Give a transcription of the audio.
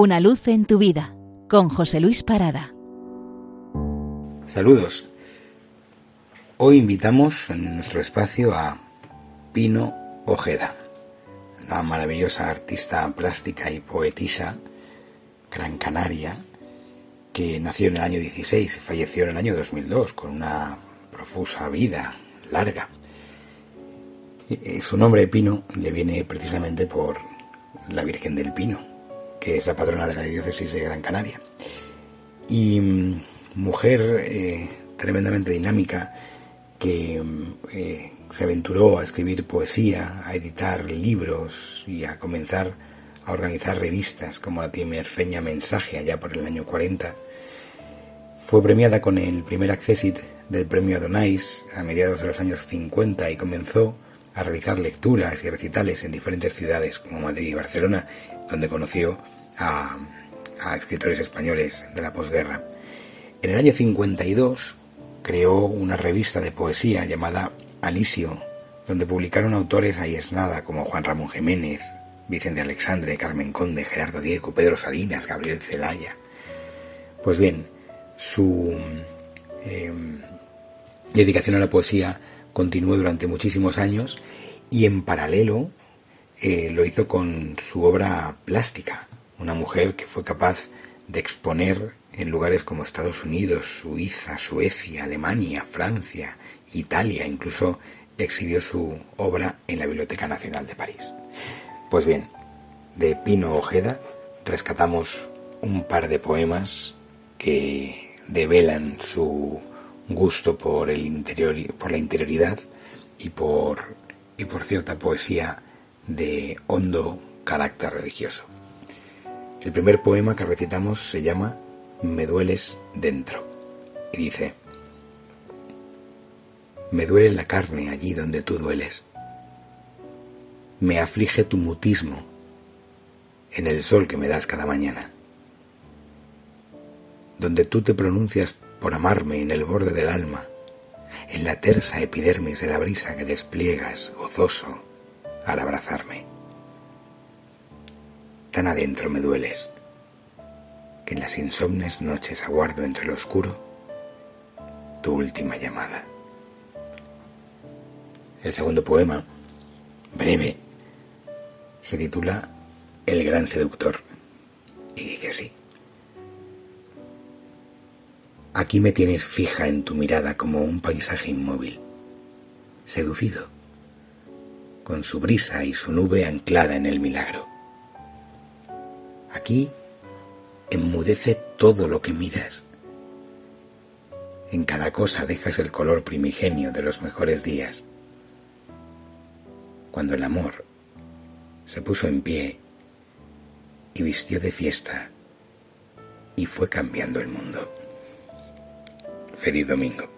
Una luz en tu vida con José Luis Parada. Saludos. Hoy invitamos en nuestro espacio a Pino Ojeda, la maravillosa artista plástica y poetisa gran canaria que nació en el año 16 y falleció en el año 2002 con una profusa vida larga. Su nombre Pino le viene precisamente por la Virgen del Pino, que es la patrona de la diócesis de Gran Canaria. Y mm, mujer eh, tremendamente dinámica que eh, se aventuró a escribir poesía, a editar libros y a comenzar a organizar revistas como la Timerfeña Mensaje allá por el año 40. Fue premiada con el primer accésit del premio Adonais a mediados de los años 50 y comenzó a realizar lecturas y recitales en diferentes ciudades como Madrid y Barcelona, donde conoció a, escritores españoles de la posguerra. En el año 52 creó una revista de poesía llamada Alisio, donde publicaron autores nada como Juan Ramón Jiménez, Vicente Alexandre, Carmen Conde, Gerardo Diego, Pedro Salinas, Gabriel Celaya. Pues bien, su em, dedicación a la poesía continuó durante muchísimos años y en paralelo eh, lo hizo con su obra plástica, una mujer que fue capaz de exponer en lugares como Estados Unidos, Suiza, Suecia, Alemania, Francia, Italia, incluso exhibió su obra en la Biblioteca Nacional de París. Pues bien, de Pino Ojeda rescatamos un par de poemas que develan su gusto por el interior por la interioridad y por y por cierta poesía de hondo carácter religioso. El primer poema que recitamos se llama Me dueles dentro y dice Me duele la carne allí donde tú dueles. Me aflige tu mutismo en el sol que me das cada mañana. Donde tú te pronuncias por amarme en el borde del alma, en la tersa epidermis de la brisa que despliegas gozoso al abrazarme. Tan adentro me dueles, que en las insomnes noches aguardo entre lo oscuro tu última llamada. El segundo poema, breve, se titula El gran seductor y dice así. Aquí me tienes fija en tu mirada como un paisaje inmóvil, seducido, con su brisa y su nube anclada en el milagro. Aquí enmudece todo lo que miras. En cada cosa dejas el color primigenio de los mejores días. Cuando el amor se puso en pie y vistió de fiesta y fue cambiando el mundo. Feliz domingo.